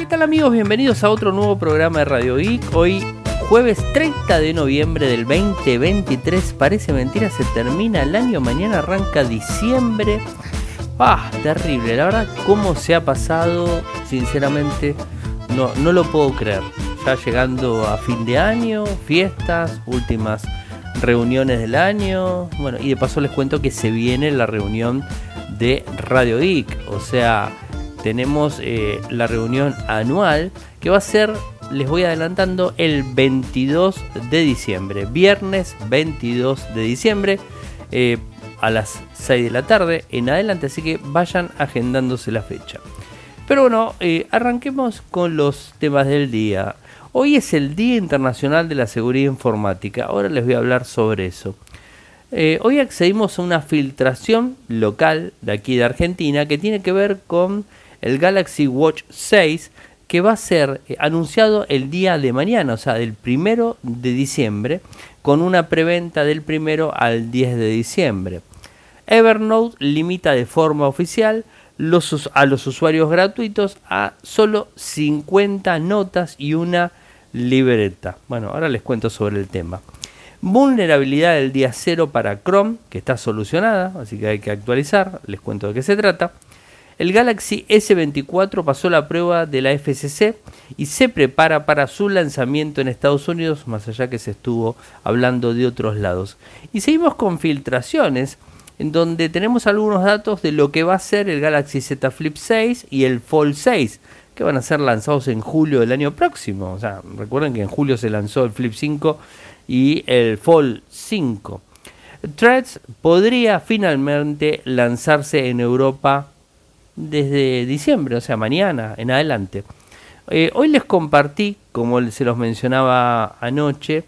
¿Qué tal amigos? Bienvenidos a otro nuevo programa de Radio Geek. Hoy jueves 30 de noviembre del 2023. Parece mentira, se termina el año, mañana arranca diciembre. Ah, terrible, la verdad, cómo se ha pasado, sinceramente, no, no lo puedo creer. Ya llegando a fin de año, fiestas, últimas reuniones del año. Bueno, y de paso les cuento que se viene la reunión de Radio Geek. O sea, tenemos eh, la reunión anual que va a ser, les voy adelantando, el 22 de diciembre. Viernes 22 de diciembre. Eh, a las 6 de la tarde en adelante, así que vayan agendándose la fecha. Pero bueno, eh, arranquemos con los temas del día. Hoy es el Día Internacional de la Seguridad Informática. Ahora les voy a hablar sobre eso. Hoy accedimos a una filtración local de aquí de Argentina que tiene que ver con el Galaxy Watch 6 que va a ser eh, anunciado el día de mañana, o sea, del primero de diciembre, con una preventa del primero al 10 de diciembre. Evernote limita de forma oficial a los usuarios gratuitos a solo 50 notas y una libreta. Bueno, ahora les cuento sobre el tema. Vulnerabilidad del día cero para Chrome, que está solucionada, así que hay que actualizar, les cuento de qué se trata. El Galaxy S24 pasó la prueba de la FCC y se prepara para su lanzamiento en Estados Unidos, más allá que se estuvo hablando de otros lados. Y seguimos con filtraciones en donde tenemos algunos datos de lo que va a ser el Galaxy Z Flip 6 y el Fold 6, que van a ser lanzados en julio del año próximo. O sea, recuerden que en julio se lanzó el Flip 5 y el Fold 5. Threads podría finalmente lanzarse en Europa desde diciembre, o sea, mañana en adelante. Eh, hoy les compartí, como se los mencionaba anoche,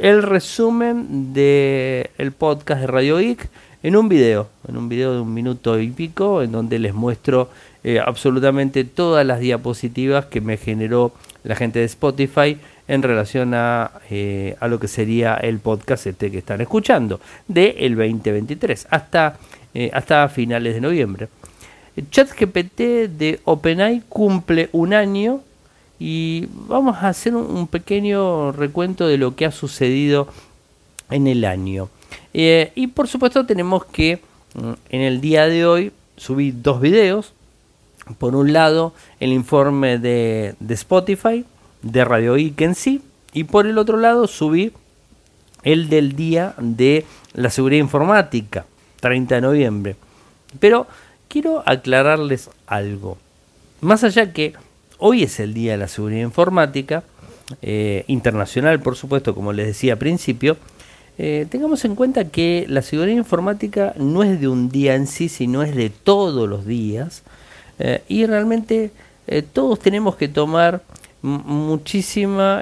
el resumen del el podcast de Radio Geek en un video, en un video de un minuto y pico, en donde les muestro eh, absolutamente todas las diapositivas que me generó la gente de Spotify en relación a, eh, a lo que sería el podcast este que están escuchando, de el 2023 hasta, eh, hasta finales de noviembre. ChatGPT de OpenAI cumple un año y vamos a hacer un pequeño recuento de lo que ha sucedido en el año. Eh, y por supuesto tenemos que mm, en el día de hoy subir dos videos. Por un lado el informe de, Spotify, de Radio Geek en sí. Y por el otro lado subir el del día de la seguridad informática, 30 de noviembre. Pero quiero aclararles algo. Más allá que hoy es el día de la seguridad informática, eh, internacional por supuesto, como les decía al principio, eh, tengamos en cuenta que la seguridad informática no es de un día en sí, sino es de todos los días. Eh, y realmente todos tenemos que tomar muchísima,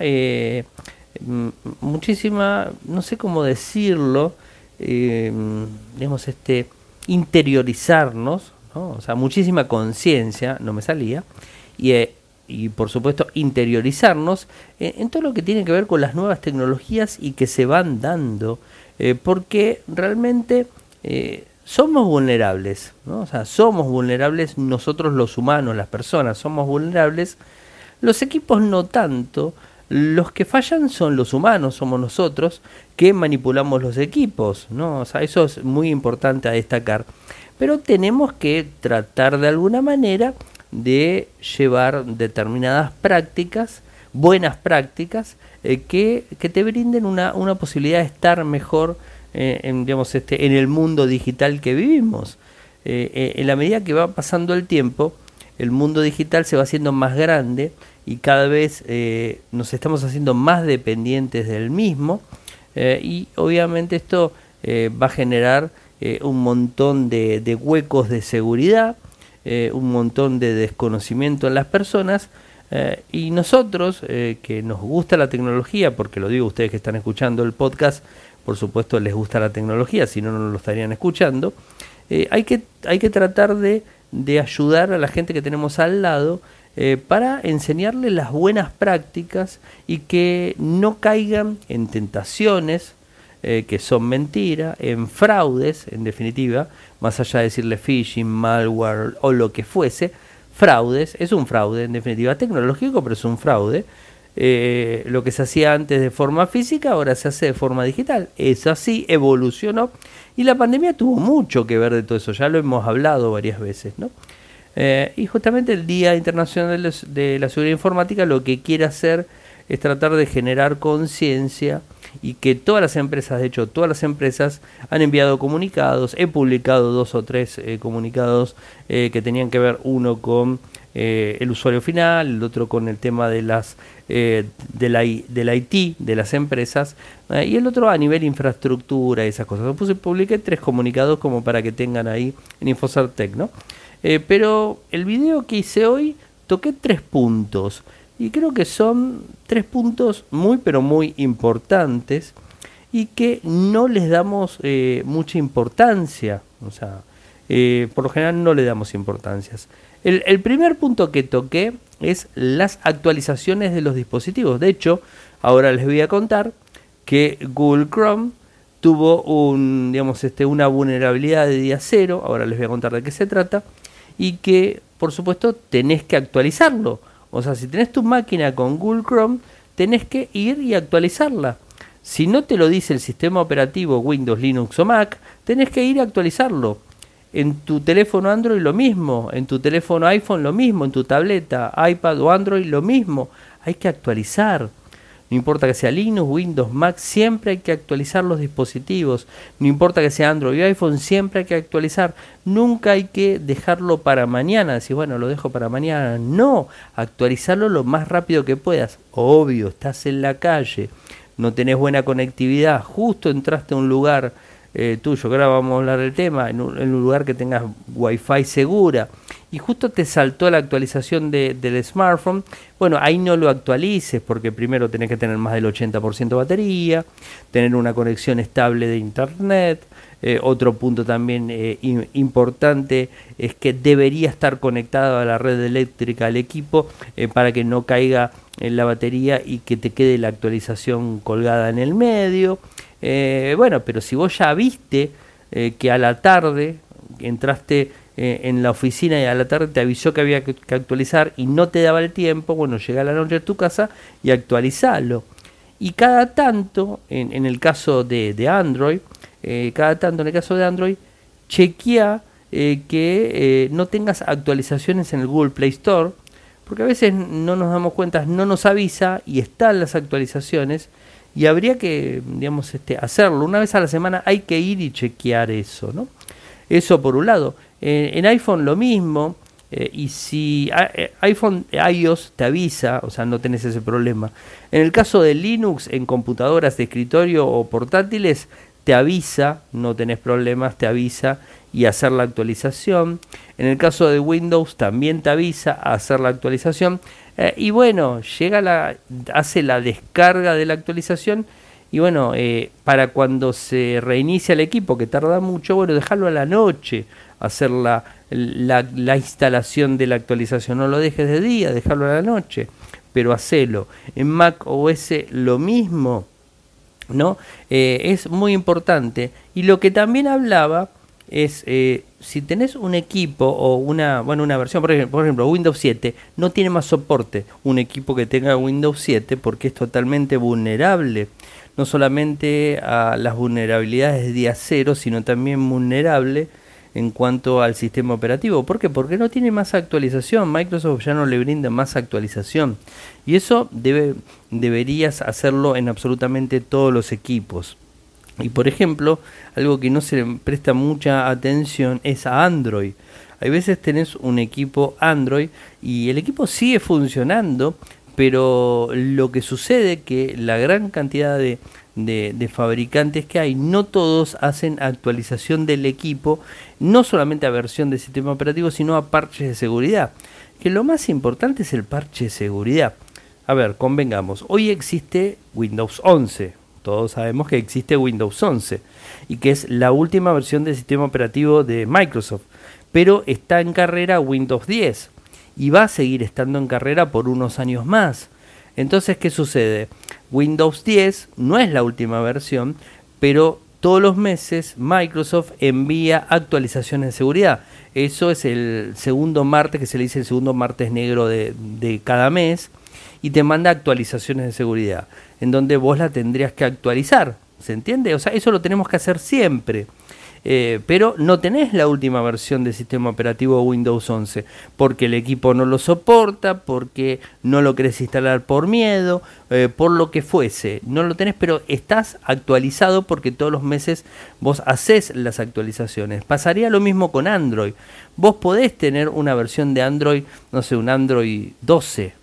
muchísima, no sé cómo decirlo, digamos, este, interiorizarnos, o sea, muchísima conciencia, no me salía, y y por supuesto interiorizarnos en todo lo que tiene que ver con las nuevas tecnologías y que se van dando, eh, porque realmente eh, somos vulnerables, ¿no? o sea, somos vulnerables nosotros los humanos, las personas, somos vulnerables, los equipos no tanto, los que fallan son los humanos, somos nosotros que manipulamos los equipos, ¿no? O sea, eso es muy importante a destacar. Pero tenemos que tratar de alguna manera de llevar determinadas prácticas, buenas prácticas, eh, que, te brinden una, posibilidad de estar mejor eh, en, digamos, este, en el mundo digital que vivimos. Eh, en la medida que va pasando el tiempo, el mundo digital se va haciendo más grande y cada vez nos estamos haciendo más dependientes del mismo y obviamente esto va a generar un montón de huecos de seguridad, eh, un montón de desconocimiento en las personas eh, y nosotros eh, que nos gusta la tecnología, porque lo digo ustedes que están escuchando el podcast, por supuesto les gusta la tecnología, si no, no lo estarían escuchando, hay, que, hay que tratar de, de, ayudar a la gente que tenemos al lado para enseñarle las buenas prácticas y que no caigan en tentaciones, eh, que son mentiras, en fraudes, en definitiva, más allá de decirle phishing, malware o lo que fuese, fraudes, es un fraude en definitiva tecnológico, pero es un fraude. Eh, lo que se hacía antes de forma física ahora se hace de forma digital. Es así, evolucionó y la pandemia tuvo mucho que ver de todo eso, ya lo hemos hablado varias veces, ¿no? Eh, y justamente el Día Internacional de la Seguridad Informática lo que quiere hacer es tratar de generar conciencia y que todas las empresas, de hecho todas las empresas han enviado comunicados, he publicado dos o tres eh, comunicados eh, que tenían que ver uno con el usuario final, el otro con el tema de las la, del IT de las empresas y el otro a nivel infraestructura y esas cosas. Puse, publiqué tres comunicados como para que tengan ahí en Infosartec, ¿no? Eh, pero el video que hice hoy toqué tres puntos. Y creo que son tres puntos muy pero muy importantes y que no les damos eh, mucha importancia. O sea, eh, por lo general no le damos importancias. El, el, primer punto que toqué es las actualizaciones de los dispositivos. De hecho, ahora les voy a contar que Google Chrome tuvo un, digamos, este, una vulnerabilidad de día cero. Ahora les voy a contar de qué se trata y que por supuesto tenés que actualizarlo. O sea, si tenés tu máquina con Google Chrome, tenés que ir y actualizarla. Si no te lo dice el sistema operativo Windows, Linux o Mac, tenés que ir y actualizarlo. En tu teléfono Android lo mismo, en tu teléfono iPhone lo mismo, en tu tableta, iPad o Android lo mismo. Hay que actualizar. No importa que sea Linux, Windows, Mac, siempre hay que actualizar los dispositivos. No importa que sea Android o iPhone, siempre hay que actualizar. Nunca hay que dejarlo para mañana. Decir, bueno, lo dejo para mañana. No, actualizarlo lo más rápido que puedas. Obvio, estás en la calle, no tenés buena conectividad, justo entraste a un lugar eh, tuyo, que ahora vamos a hablar del tema, en un, en un lugar que tengas wifi segura y justo te saltó la actualización de, del smartphone, bueno, ahí no lo actualices porque primero tenés que tener más del 80% de batería, tener una conexión estable de internet. Eh, otro punto también eh, importante es que debería estar conectado a la red eléctrica al equipo eh, para que no caiga en la batería y que te quede la actualización colgada en el medio. Bueno, pero si vos ya viste que a la tarde entraste eh, en la oficina y a la tarde te avisó que había que, actualizar y no te daba el tiempo, bueno, llega la noche a tu casa y actualizalo. Y cada tanto, en, el caso de, Android, eh, cada tanto en el caso de Android, chequea eh, que no tengas actualizaciones en el Google Play Store, porque a veces no nos damos cuenta, no nos avisa y están las actualizaciones y habría que, digamos, este, hacerlo. Una vez a la semana hay que ir y chequear eso, ¿no? Eso por un lado. Eh, en iPhone lo mismo. Eh, y si eh, iPhone iOS te avisa, o sea, no tenés ese problema. En el caso de Linux, en computadoras de escritorio o portátiles, te avisa, no tenés problemas, te avisa y hacer la actualización. En el caso de Windows también te avisa a hacer la actualización. y bueno, llega la, hace la descarga de la actualización. Y bueno, para cuando se reinicia el equipo, que tarda mucho, bueno, dejarlo a la noche hacer la, la, instalación de la actualización. No lo dejes de día, dejarlo a la noche, pero hacelo. En Mac OS lo mismo, ¿no? Eh, es muy importante. Y lo que también hablaba es eh, si tenés un equipo o una, bueno, una versión, por ejemplo, por ejemplo, Windows 7 no tiene más soporte un equipo que tenga Windows 7 porque es totalmente vulnerable, no solamente a las vulnerabilidades de día cero, sino también vulnerable en cuanto al sistema operativo. ¿Por qué? Porque no tiene más actualización. Microsoft ya no le brinda más actualización. Y eso debe, deberías hacerlo en absolutamente todos los equipos. Y por ejemplo, algo que no se le presta mucha atención es a Android. Hay veces tenés un equipo Android y el equipo sigue funcionando, pero lo que sucede que la gran cantidad de, de, fabricantes que hay, no todos hacen actualización del equipo, no solamente a versión de sistema operativo, sino a parches de seguridad. Que lo más importante es el parche de seguridad. A ver, convengamos, hoy existe Windows 11, todos sabemos que existe Windows 11 y que es la última versión del sistema operativo de Microsoft, pero está en carrera Windows 10 y va a seguir estando en carrera por unos años más. Entonces, ¿qué sucede? Windows 10 no es la última versión, pero todos los meses Microsoft envía actualizaciones de seguridad. Eso es el segundo martes, que se le dice el segundo martes negro de, de cada mes, y te manda actualizaciones de seguridad, en donde vos la tendrías que actualizar. ¿Se entiende? O sea, eso lo tenemos que hacer siempre. Eh, pero no tenés la última versión del sistema operativo Windows 11 porque el equipo no lo soporta, porque no lo querés instalar por miedo, eh, por lo que fuese. No lo tenés, pero estás actualizado porque todos los meses vos haces las actualizaciones. Pasaría lo mismo con Android. Vos podés tener una versión de Android, no sé, un Android 12.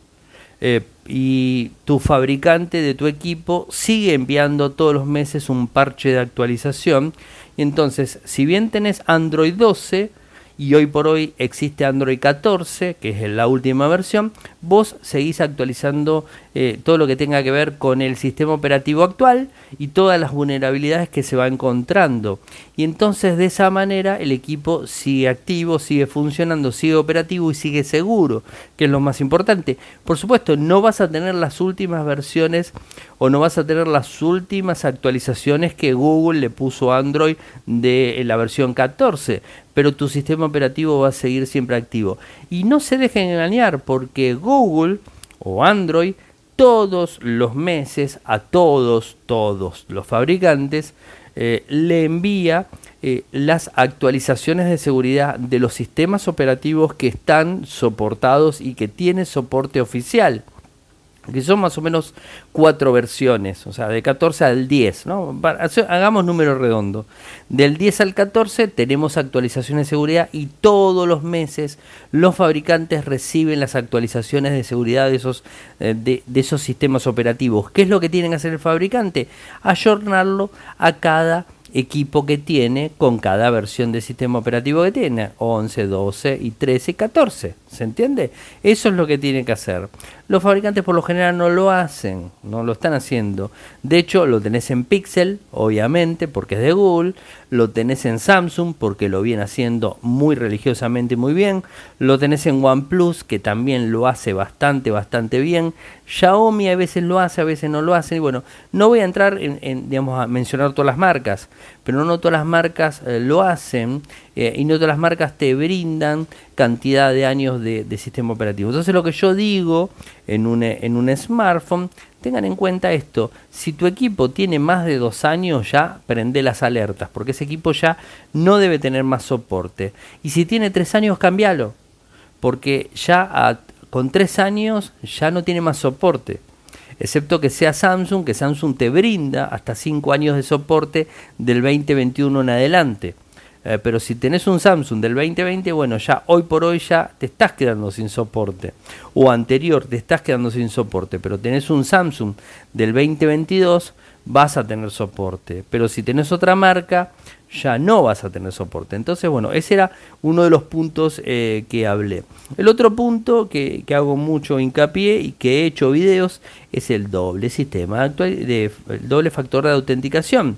Eh, y tu fabricante de tu equipo sigue enviando todos los meses un parche de actualización. Y entonces, si bien tenés Android 12 y hoy por hoy existe Android 14, que es la última versión, vos seguís actualizando eh, todo lo que tenga que ver con el sistema operativo actual y todas las vulnerabilidades que se va encontrando. Y entonces de esa manera el equipo sigue activo, sigue funcionando, sigue operativo y sigue seguro, que es lo más importante. Por supuesto, no vas a tener las últimas versiones o no vas a tener las últimas actualizaciones que Google le puso a Android de la versión 14, pero tu sistema operativo va a seguir siempre activo. Y no se dejen engañar porque Google o Android todos los meses a todos, todos los fabricantes eh, le envía eh, las actualizaciones de seguridad de los sistemas operativos que están soportados y que tienen soporte oficial que son más o menos cuatro versiones, o sea, de 14 al 10, ¿no? Hagamos número redondo. Del 10 al 14 tenemos actualizaciones de seguridad y todos los meses los fabricantes reciben las actualizaciones de seguridad de esos, eh, de, de esos sistemas operativos. ¿Qué es lo que tienen que hacer el fabricante? Ayornarlo a cada equipo que tiene con cada versión de sistema operativo que tiene, 11, 12 y 13 y 14. ¿Se entiende? Eso es lo que tiene que hacer. Los fabricantes por lo general no lo hacen, no lo están haciendo. De hecho, lo tenés en Pixel, obviamente, porque es de Google. Lo tenés en Samsung, porque lo viene haciendo muy religiosamente muy bien. Lo tenés en OnePlus, que también lo hace bastante, bastante bien. Xiaomi a veces lo hace, a veces no lo hace. Y bueno, no voy a entrar en, digamos, a mencionar todas las marcas, pero no todas las marcas eh, lo hacen eh, y no todas las marcas te brindan cantidad de años de, sistema operativo. Entonces lo que yo digo en un, en un smartphone, tengan en cuenta esto, si tu equipo tiene más de dos años ya prende las alertas, porque ese equipo ya no debe tener más soporte. Y si tiene tres años, cambialo, porque ya con tres años ya no tiene más soporte excepto que sea Samsung, que Samsung te brinda hasta cinco años de soporte del 2021 en adelante. Eh, pero si tenés un Samsung del 2020, bueno, ya hoy por hoy ya te estás quedando sin soporte. O anterior te estás quedando sin soporte, pero tenés un Samsung del 2022, vas a tener soporte. Pero si tenés otra marca, ya no vas a tener soporte. Entonces, bueno, ese era uno de los puntos eh, que hablé. El otro punto que, que, hago mucho hincapié y que he hecho videos es el doble sistema actual, de, el doble factor de autenticación.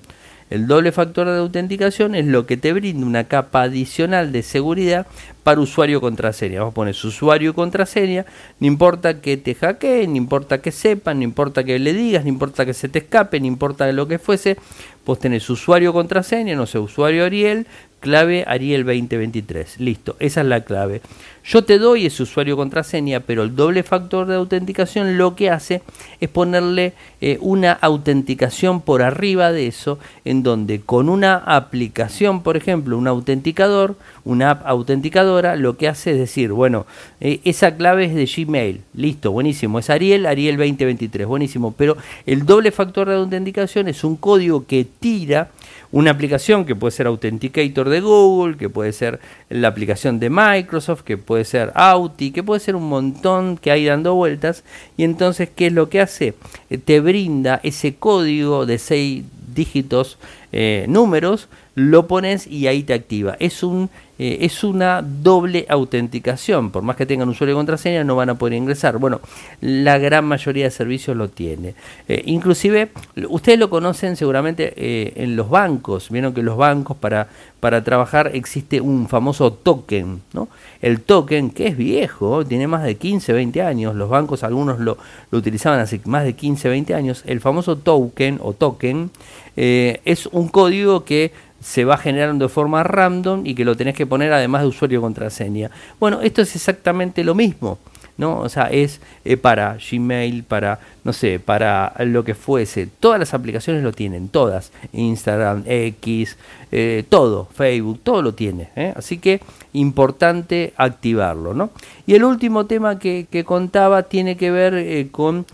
El doble factor de autenticación es lo que te brinda una capa adicional de seguridad para usuario contraseña. Vamos a poner usuario y contraseña, no importa que te hackeen, no importa que sepan, no importa que le digas, no importa que se te escape, no importa lo que fuese, vos tenés usuario contraseña, no sé, usuario Ariel, clave Ariel 2023. Listo, esa es la clave. Yo te doy ese usuario contraseña, pero el doble factor de autenticación lo que hace es ponerle eh, una autenticación por arriba de eso, en donde con una aplicación, por ejemplo, un autenticador, una app autenticadora, lo que hace es decir, bueno, eh, esa clave es de Gmail, listo, buenísimo, es Ariel, Ariel 2023, buenísimo, pero el doble factor de autenticación es un código que tira una aplicación que puede ser Authenticator de Google, que puede ser la aplicación de Microsoft, que puede ser Auti, que puede ser un montón que hay dando vueltas. Y entonces, ¿qué es lo que hace? Eh, te brinda ese código de seis dígitos, eh, números, lo pones y ahí te activa. Es un eh, es una doble autenticación. Por más que tengan usuario y contraseña, no van a poder ingresar. Bueno, la gran mayoría de servicios lo tiene. Eh, inclusive, ustedes lo conocen seguramente eh, en los bancos. Vieron que los bancos para, para trabajar existe un famoso token. ¿no? El token, que es viejo, tiene más de 15, 20 años. Los bancos, algunos lo, lo utilizaban hace más de 15, 20 años. El famoso token o token es un código que se va generando de forma random y que lo tenés que poner además de usuario y contraseña. Bueno, esto es exactamente lo mismo. ¿no? O sea, es eh, para Gmail, para, no sé, para lo que fuese. Todas las aplicaciones lo tienen, todas. Instagram, X, eh, todo, Facebook, todo lo tiene. ¿eh? Así que importante activarlo, ¿no? Y el último tema que, que contaba tiene que ver con,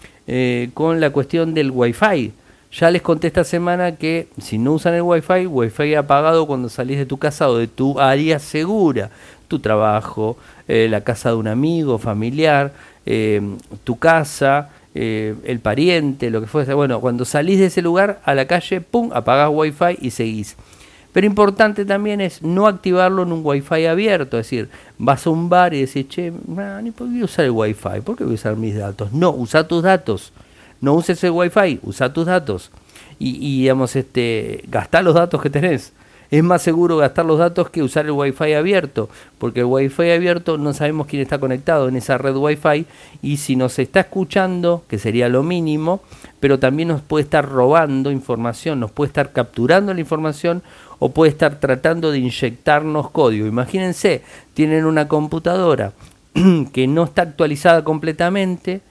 con la cuestión del Wi-Fi. Ya les conté esta semana que si no usan el Wi-Fi, Wi-Fi apagado cuando salís de tu casa o de tu área segura, tu trabajo, eh, la casa de un amigo, familiar, eh, tu casa, eh, el pariente, lo que fuese. Bueno, cuando salís de ese lugar a la calle, pum, apagás Wi-Fi y seguís. Pero importante también es no activarlo en un Wi-Fi abierto, es decir, vas a un bar y decís, che, ni por qué usar el Wi-Fi, ¿por qué voy a usar mis datos? No, usa tus datos no uses el wifi, usa tus datos y, y digamos, este, gastá los datos que tenés. Es más seguro gastar los datos que usar el wifi abierto, porque el wifi abierto no sabemos quién está conectado en esa red wifi y si nos está escuchando, que sería lo mínimo, pero también nos puede estar robando información, nos puede estar capturando la información o puede estar tratando de inyectarnos código. Imagínense, tienen una computadora que no está actualizada completamente,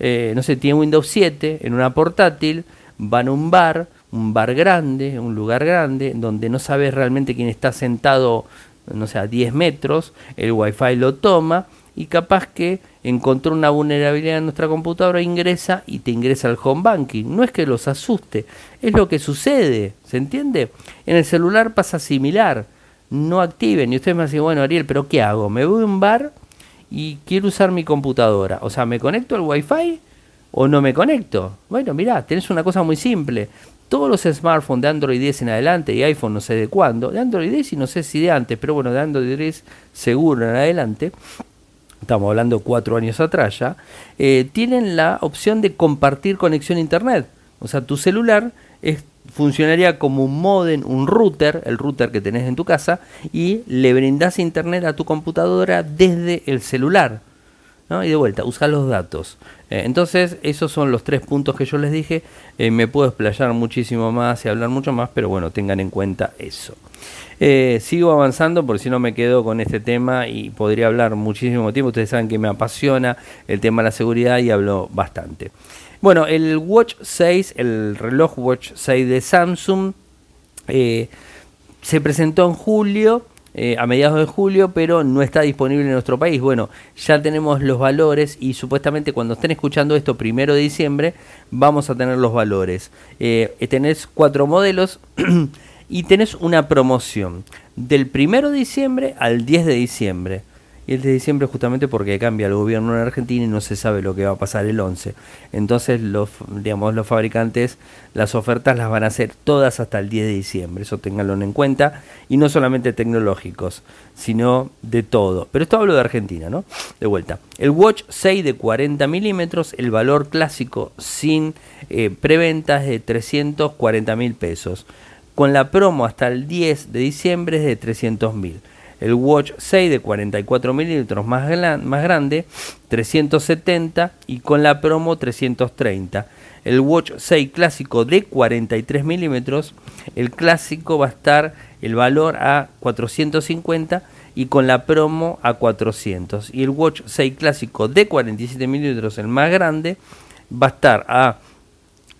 eh, no sé, tiene Windows 7 en una portátil, van a un bar, un bar grande, un lugar grande, donde no sabes realmente quién está sentado, no sé, a 10 metros, el wifi lo toma y capaz que encontró una vulnerabilidad en nuestra computadora, ingresa y te ingresa al home banking. No es que los asuste, es lo que sucede, ¿se entiende? En el celular pasa similar, no activen. Y ustedes me dicen, bueno, Ariel, pero ¿qué hago? ¿Me voy a un bar? Y quiero usar mi computadora. O sea, ¿me conecto al Wi-Fi o no me conecto? Bueno, mirá, tenés una cosa muy simple. Todos los smartphones de Android 10 en adelante y iPhone no sé de cuándo, de Android 10 y no sé si de antes, pero bueno, de Android 10 seguro en adelante, estamos hablando cuatro años atrás ya, eh, tienen la opción de compartir conexión a Internet. O sea, tu celular es funcionaría como un modem, un router, el router que tenés en tu casa, y le brindás internet a tu computadora desde el celular. ¿no? Y de vuelta, usa los datos. Eh, entonces, esos son los tres puntos que yo les dije. Eh, me puedo explayar muchísimo más y hablar mucho más, pero bueno, tengan en cuenta eso. Eh, sigo avanzando porque si no me quedo con este tema y podría hablar muchísimo tiempo. Ustedes saben que me apasiona el tema de la seguridad y hablo bastante. Bueno, el Watch 6, el reloj Watch 6 de Samsung, eh, se presentó en julio, eh, a mediados de julio, pero no está disponible en nuestro país. Bueno, ya tenemos los valores y supuestamente cuando estén escuchando esto, primero de diciembre, vamos a tener los valores. Eh, tenés cuatro modelos y tenés una promoción del primero de diciembre al 10 de diciembre y el de diciembre justamente porque cambia el gobierno en Argentina y no se sabe lo que va a pasar el 11. Entonces los, digamos, los fabricantes las ofertas las van a hacer todas hasta el 10 de diciembre, eso ténganlo en cuenta, y no solamente tecnológicos, sino de todo. Pero esto hablo de Argentina, ¿no? De vuelta. El Watch 6 de 40 milímetros, el valor clásico sin eh, preventa es de 340 mil pesos. Con la promo hasta el 10 de diciembre es de 300 mil el Watch 6 de 44 milímetros más, grande, 370 y con la promo 330. El Watch 6 clásico de 43 milímetros, el clásico va a estar el valor a 450 y con la promo a 400. Y el Watch 6 clásico de 47 milímetros, el más grande, va a estar a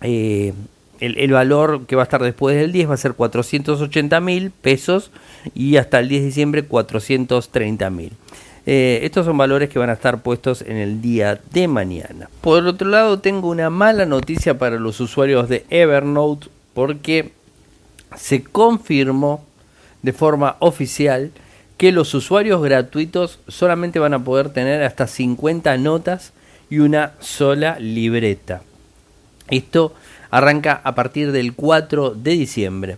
eh, el, valor que va a estar después del 10 va a ser 480 mil pesos y hasta el 10 de diciembre 430 mil. Eh, estos son valores que van a estar puestos en el día de mañana. Por otro lado, tengo una mala noticia para los usuarios de Evernote porque se confirmó de forma oficial que los usuarios gratuitos solamente van a poder tener hasta 50 notas y una sola libreta. Esto arranca a partir del 4 de diciembre.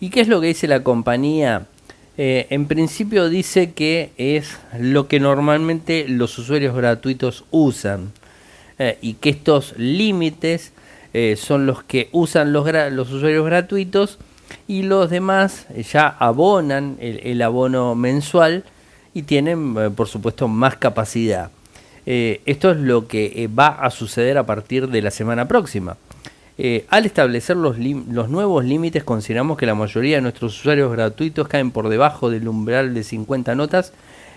¿Y qué es lo que dice la compañía? Eh, en principio dice que es lo que normalmente los usuarios gratuitos usan eh, y que estos límites eh, son los que usan los, los, usuarios gratuitos y los demás ya abonan el, abono mensual y tienen por supuesto más capacidad. Esto es lo que va a suceder a partir de la semana próxima. Eh, al establecer los, los nuevos límites, consideramos que la mayoría de nuestros usuarios gratuitos caen por debajo del umbral de 50 notas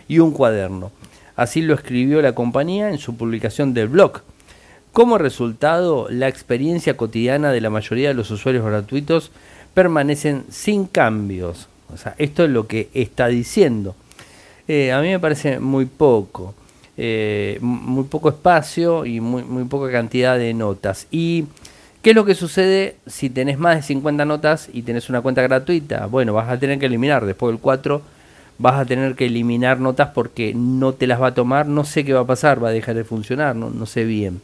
y un cuaderno. Así lo escribió la compañía en su publicación del blog. Como resultado, la experiencia cotidiana de la mayoría de los usuarios gratuitos permanecen sin cambios. O sea, esto es lo que está diciendo. Eh, a mí me parece muy poco. Eh, muy poco espacio y muy, muy poca cantidad de notas. Y ¿Qué es lo que sucede si tenés más de 50 notas y tenés una cuenta gratuita? Bueno, vas a tener que eliminar. Después del 4 vas a tener que eliminar notas porque no te las va a tomar. No sé qué va a pasar, va a dejar de funcionar, no, no sé bien.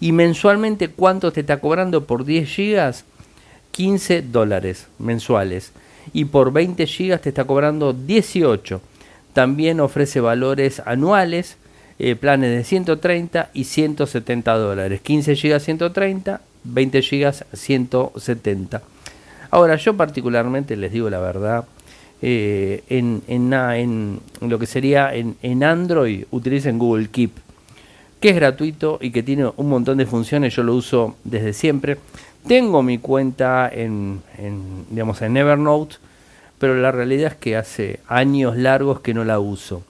Y mensualmente, ¿cuánto te está cobrando por 10 gigas? 15 dólares mensuales. Y por 20 gigas te está cobrando 18. También ofrece valores anuales, eh, planes de 130 y 170 dólares. 15 gigas 130 20 GB 170. Ahora, yo particularmente les digo la verdad, eh, en, en, lo que sería en, en Android utilicen Google Keep, que es gratuito y que tiene un montón de funciones, yo lo uso desde siempre. Tengo mi cuenta en, en, digamos, en Evernote, pero la realidad es que hace años largos que no la uso.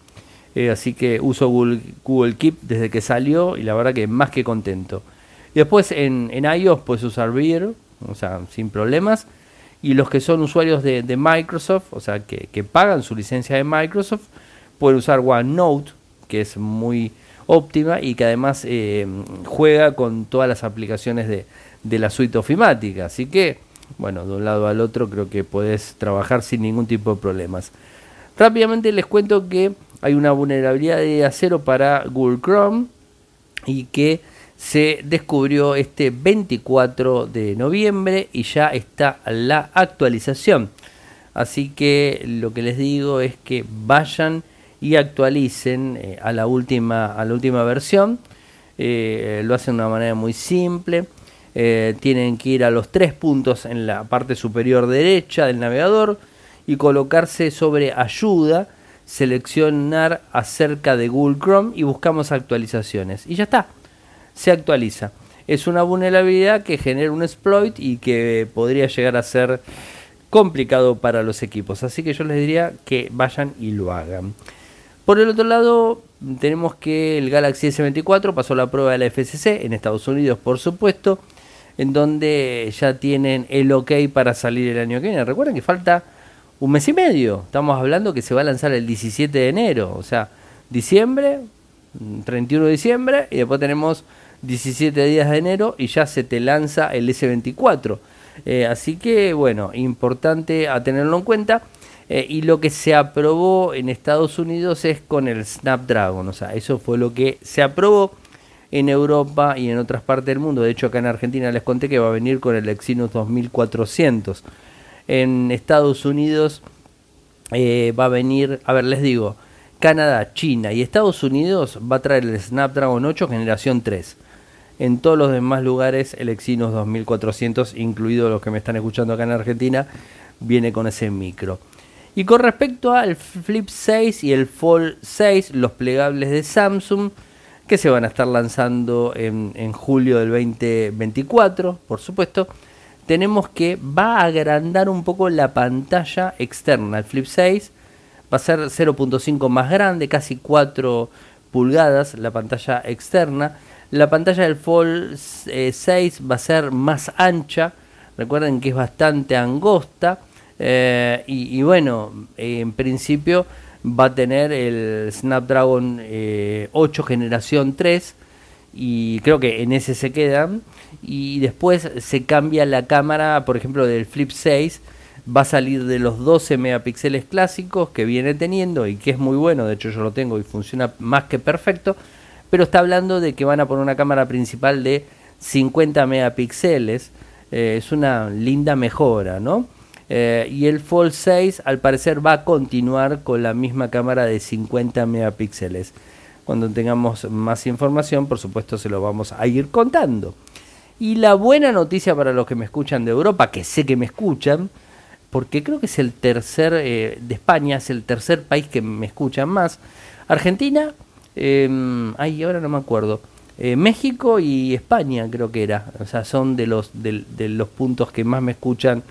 Eh, así que uso Google, Keep desde que salió y la verdad que más que contento. Y después en, iOS puedes usar Beer, o sea, sin problemas. Y los que son usuarios de, Microsoft, o sea, que, pagan su licencia de Microsoft, pueden usar OneNote, que es muy óptima y que además eh, juega con todas las aplicaciones de, de la suite ofimática. Así que, bueno, de un lado al otro creo que puedes trabajar sin ningún tipo de problemas. Rápidamente les cuento que hay una vulnerabilidad de acero para Google Chrome y que se descubrió este 24 de noviembre y ya está la actualización. Así que lo que les digo es que vayan y actualicen eh, a, la última, a la última versión. Eh, lo hacen de una manera muy simple. Eh, tienen que ir a los tres puntos en la parte superior derecha del navegador y colocarse sobre ayuda, seleccionar acerca de Google Chrome y buscamos actualizaciones. Y ya está se actualiza. Es una vulnerabilidad que genera un exploit y que podría llegar a ser complicado para los equipos. Así que yo les diría que vayan y lo hagan. Por el otro lado, tenemos que el Galaxy S24 pasó la prueba de la FCC en Estados Unidos, por supuesto, en donde ya tienen el ok para salir el año que viene. Recuerden que falta un mes y medio. Estamos hablando que se va a lanzar el 17 de enero, o sea, diciembre, 31 de diciembre, y después tenemos 17 días de enero y ya se te lanza el S24. Eh, así que bueno, importante a tenerlo en cuenta. Eh, y lo que se aprobó en Estados Unidos es con el Snapdragon. O sea, eso fue lo que se aprobó en Europa y en otras partes del mundo. De hecho, acá en Argentina les conté que va a venir con el Exynos 2400. En Estados Unidos eh, va a venir, a ver, les digo, Canadá, China y Estados Unidos va a traer el Snapdragon 8 generación 3. En todos los demás lugares el Exynos 2400, incluido los que me están escuchando acá en Argentina, viene con ese micro. Y con respecto al Flip 6 y el Fold 6, los plegables de Samsung, que se van a estar lanzando en, en julio del 2024, por supuesto, tenemos que va a agrandar un poco la pantalla externa. El Flip 6 va a ser 0.5 más grande, casi 4 pulgadas la pantalla externa la pantalla del Fold 6 eh, va a ser más ancha. Recuerden que es bastante angosta. Eh, y, bueno, en principio va a tener el Snapdragon 8 eh, generación 3 y creo que en ese se quedan y después se cambia la cámara por ejemplo del Flip 6 va a salir de los 12 megapíxeles clásicos que viene teniendo y que es muy bueno de hecho yo lo tengo y funciona más que perfecto pero está hablando de que van a poner una cámara principal de 50 megapíxeles. Eh, es una linda mejora, ¿no? Eh, y el Fold 6 al parecer va a continuar con la misma cámara de 50 megapíxeles. Cuando tengamos más información, por supuesto, se lo vamos a ir contando. Y la buena noticia para los que me escuchan de Europa, que sé que me escuchan, porque creo que es el tercer, eh, de España, es el tercer país que me escuchan más. Argentina, eh, ay, ahora no me acuerdo. Eh, México y España creo que era. O sea, son de los, de, los puntos que más me escuchan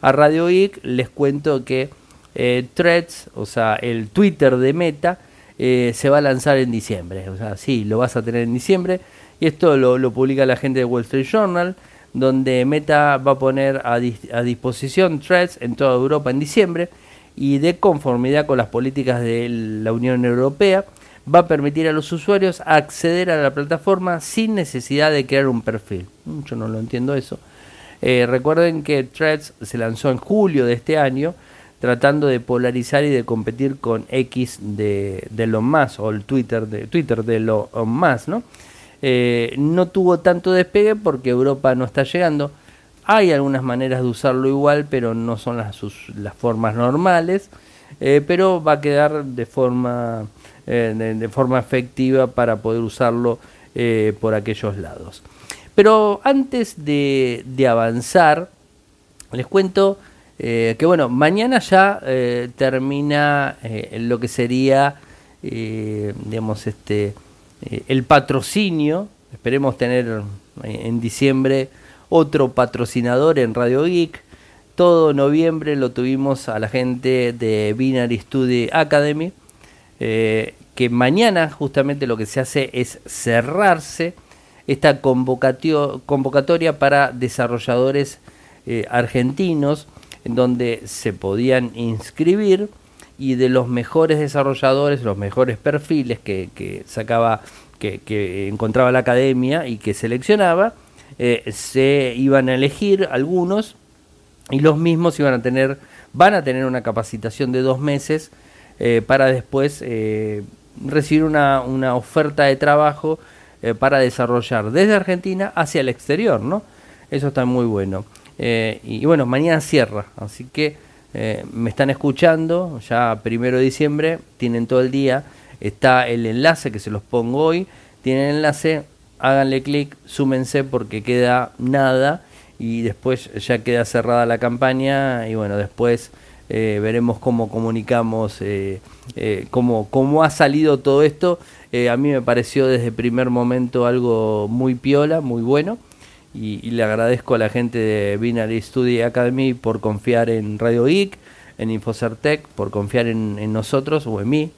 a Radio Geek. Les cuento que eh, Threads, o sea, el Twitter de Meta, se va a lanzar en diciembre. O sea, sí, lo vas a tener en diciembre. Y esto lo, lo publica la gente de Wall Street Journal donde Meta va a poner a, disposición threads en toda Europa en diciembre y de conformidad con las políticas de la Unión Europea va a permitir a los usuarios acceder a la plataforma sin necesidad de crear un perfil. Yo no lo entiendo eso. Eh, recuerden que Threads se lanzó en julio de este año tratando de polarizar y de competir con X de, de Elon Musk o el Twitter de Twitter de Elon Musk, ¿no? Eh, no tuvo tanto despegue porque Europa no está llegando. Hay algunas maneras de usarlo igual, pero no son las, las formas normales. Eh, pero va a quedar de forma, eh, de, forma efectiva para poder usarlo por aquellos lados. Pero antes de, de avanzar, les cuento que bueno, mañana ya termina lo que sería, digamos, este eh, el patrocinio. Esperemos tener eh, en diciembre otro patrocinador en Radio Geek. Todo noviembre lo tuvimos a la gente de Binary Study Academy. Eh, que mañana justamente lo que se hace es cerrarse esta convocatoria para desarrolladores argentinos en donde se podían inscribir y de los mejores desarrolladores, los mejores perfiles que, sacaba, que, encontraba la academia y que seleccionaba, eh, se iban a elegir algunos y los mismos iban a tener, van a tener una capacitación de dos meses eh, para después eh, recibir una, una, oferta de trabajo para desarrollar desde Argentina hacia el exterior, ¿no? Eso está muy bueno. Y bueno, mañana cierra, así que eh, me están escuchando, ya primero de diciembre, tienen todo el día, está el enlace que se los pongo hoy, tienen el enlace, háganle clic, súmense porque queda nada y después ya queda cerrada la campaña y bueno, después eh, veremos cómo comunicamos, eh, cómo, cómo, ha salido todo esto. a mí me pareció desde el primer momento algo muy piola, muy bueno y, le agradezco a la gente de Binary Study Academy por confiar en Radio Geek, en Infocertec, por confiar en, nosotros o en mí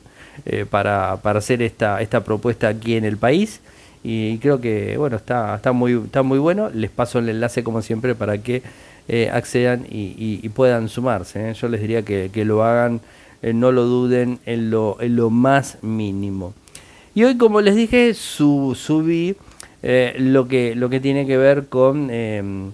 eh, para, para, hacer esta, esta propuesta aquí en el país. Y creo que bueno está, está, muy, está muy bueno. Les paso el enlace como siempre para que eh, accedan y, puedan sumarse. ¿eh? Yo les diría que, lo hagan, no lo duden en lo, en lo más mínimo. Y hoy, como les dije, su, subí eh, lo, que, lo que tiene que ver con, em,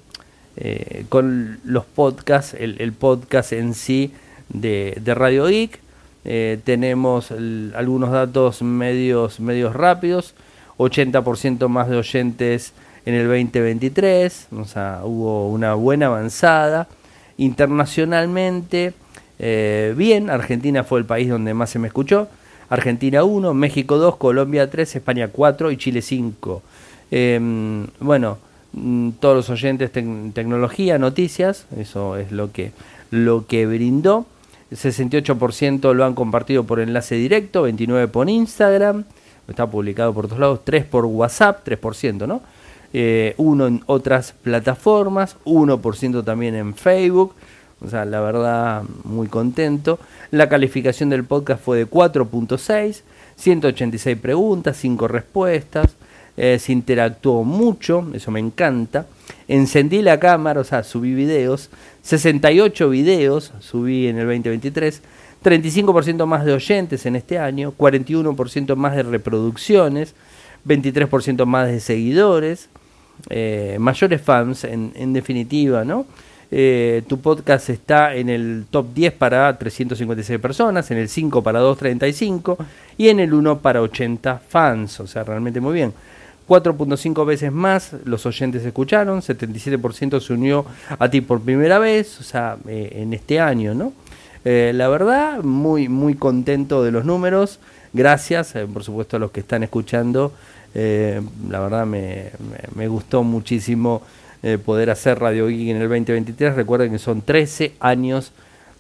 eh, con los podcasts, el, podcast en sí de, Radio Geek. Eh, tenemos algunos datos medios, medios rápidos, 80% más de oyentes en el 2023, o sea, hubo una buena avanzada. Internacionalmente, bien, Argentina fue el país donde más se me escuchó. Argentina 1, México 2, Colombia 3, España 4 y Chile 5. Em, bueno, mm, todos los oyentes, tecnología, noticias, eso es lo que, lo que brindó. 68% lo han compartido por enlace directo, 29% por Instagram, está publicado por todos lados, 3% por WhatsApp, 3%, ¿no? Eh, uno en otras plataformas, 1% también en Facebook, o sea, la verdad, muy contento. La calificación del podcast fue de 4.6, 186 preguntas, 5 respuestas. Eh, se interactuó mucho, eso me encanta. Encendí la cámara, o sea, subí videos, 68 videos subí en el 2023, 35% más de oyentes en este año, 41% más de reproducciones, 23% más de seguidores, eh, mayores fans en, definitiva, ¿no? Eh, tu podcast está en el top 10 para 356 personas, en el 5 para 235 y en el 1 para 80 fans, o sea, realmente muy bien. 4.5 veces más los oyentes escucharon, 77% se unió a ti por primera vez, o sea, eh, en este año, ¿no? Eh, la verdad, muy, muy contento de los números. Gracias, eh, por supuesto, a los que están escuchando. la verdad, me, me, gustó muchísimo poder hacer Radio Geek en el 2023. Recuerden que son 13 años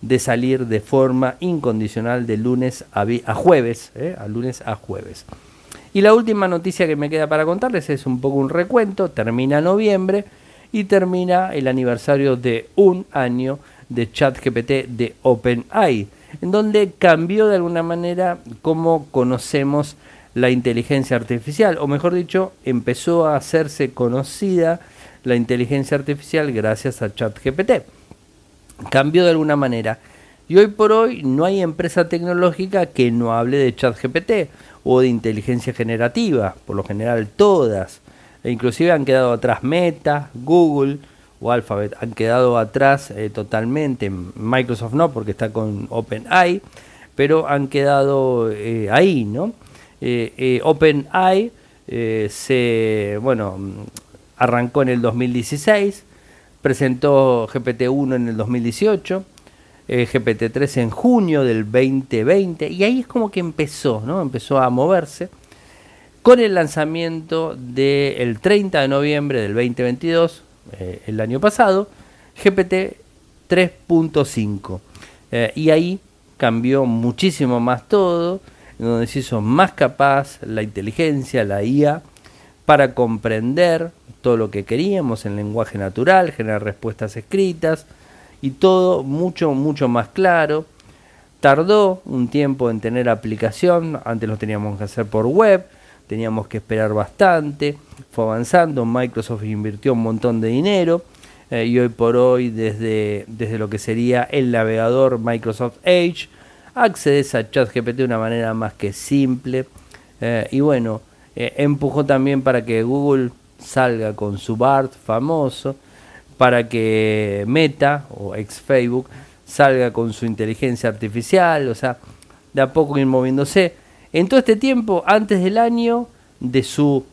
de salir de forma incondicional de lunes a, a jueves, a lunes a jueves. Y la última noticia que me queda para contarles es un poco un recuento. Termina noviembre y termina el aniversario de un año de ChatGPT de OpenAI, en donde cambió de alguna manera cómo conocemos la inteligencia artificial, o mejor dicho, empezó a hacerse conocida la inteligencia artificial gracias a ChatGPT. Cambió de alguna manera. Y hoy por hoy no hay empresa tecnológica que no hable de ChatGPT o de inteligencia generativa, por lo general todas. E inclusive han quedado atrás Meta, Google o Alphabet, han quedado atrás eh, totalmente. Microsoft no, porque está con OpenAI, pero han quedado eh, ahí, ¿no? Eh, OpenAI se, bueno, arrancó en el 2016, presentó GPT-1 en el 2018 eh, GPT-3 en junio del 2020 y ahí es como que empezó, ¿no? Empezó a moverse con el lanzamiento del 30 de noviembre del 2022, eh, el año pasado, GPT 3.5. Eh, y ahí cambió muchísimo más todo, donde se hizo más capaz la inteligencia, la IA, para comprender todo lo que queríamos en lenguaje natural, generar respuestas escritas, y todo mucho, mucho más claro. Tardó un tiempo en tener aplicación, antes lo teníamos que hacer por web, teníamos que esperar bastante, fue avanzando, Microsoft invirtió un montón de dinero eh, y hoy por hoy desde, desde lo que sería el navegador Microsoft Edge, accedes a ChatGPT de una manera más que simple eh, y bueno, eh, empujó también para que Google salga con su BART famoso, para que Meta o ex Facebook salga con su inteligencia artificial, o sea, de a poco ir moviéndose. En todo este tiempo, antes del año de su...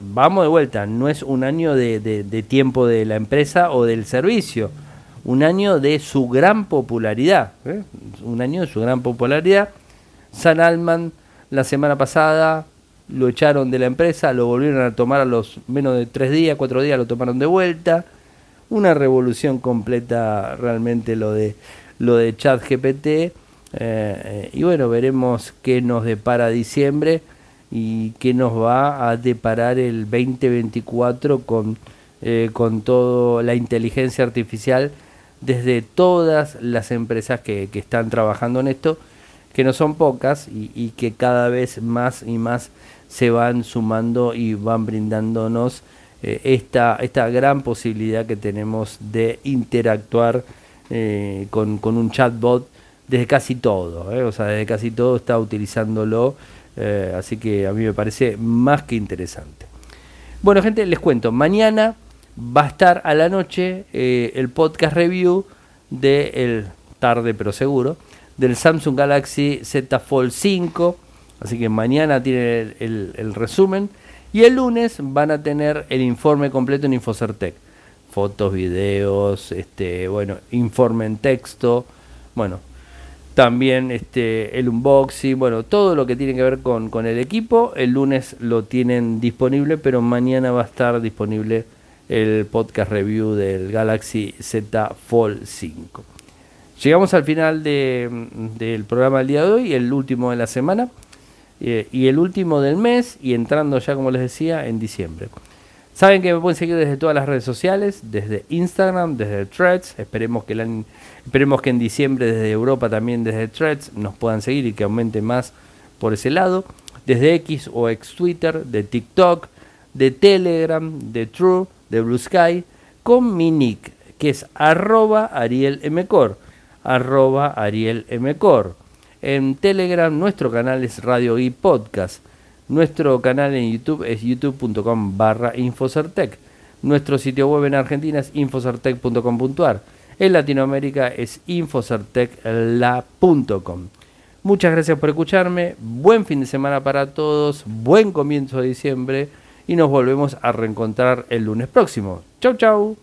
Vamos de vuelta, no es un año de, tiempo de la empresa o del servicio, un año de su gran popularidad, ¿eh? un año de su gran popularidad. San Alman la semana pasada lo echaron de la empresa, lo volvieron a tomar a los menos de tres días, cuatro días, lo tomaron de vuelta una revolución completa realmente lo de lo de ChatGPT. Eh, eh, y bueno veremos qué nos depara diciembre y qué nos va a deparar el 2024 con eh, con toda la inteligencia artificial desde todas las empresas que, que, están trabajando en esto que no son pocas y, y que cada vez más y más se van sumando y van brindándonos eh, esta, esta gran posibilidad que tenemos de interactuar eh, con, con, un chatbot desde casi todo, eh, o sea, desde casi todo está utilizándolo, así que a mí me parece más que interesante. Bueno, gente, les cuento, mañana va a estar a la noche el podcast review de el tarde pero seguro del Samsung Galaxy Z Fold 5, así que mañana tiene el resumen y el lunes van a tener el informe completo en Infocertec. Fotos, videos, este, bueno, informe en texto, bueno, también este, el unboxing, bueno, todo lo que tiene que ver con, con el equipo. El lunes lo tienen disponible, pero mañana va a estar disponible el podcast review del Galaxy Z Fold 5. Llegamos al final del programa del día de hoy, el último de la semana. Eh, y el último del mes y entrando ya, como les decía, en diciembre. Saben que me pueden seguir desde todas las redes sociales, desde Instagram, desde Threads. Esperemos que, esperemos que en diciembre desde Europa también desde Threads nos puedan seguir y que aumente más por ese lado. Desde X o ex Twitter, de TikTok, de Telegram, de True, de Blue Sky, con mi nick, que es arroba Ariel Arroba Ariel en Telegram nuestro canal es Radio y Podcast. Nuestro canal en YouTube es youtube.com barra Infocertec. Nuestro sitio web en Argentina es infocertec.com.ar. En Latinoamérica es infocertecla.com. Muchas gracias por escucharme. Buen fin de semana para todos. Buen comienzo de diciembre. y nos volvemos a reencontrar el lunes próximo. Chau, chau.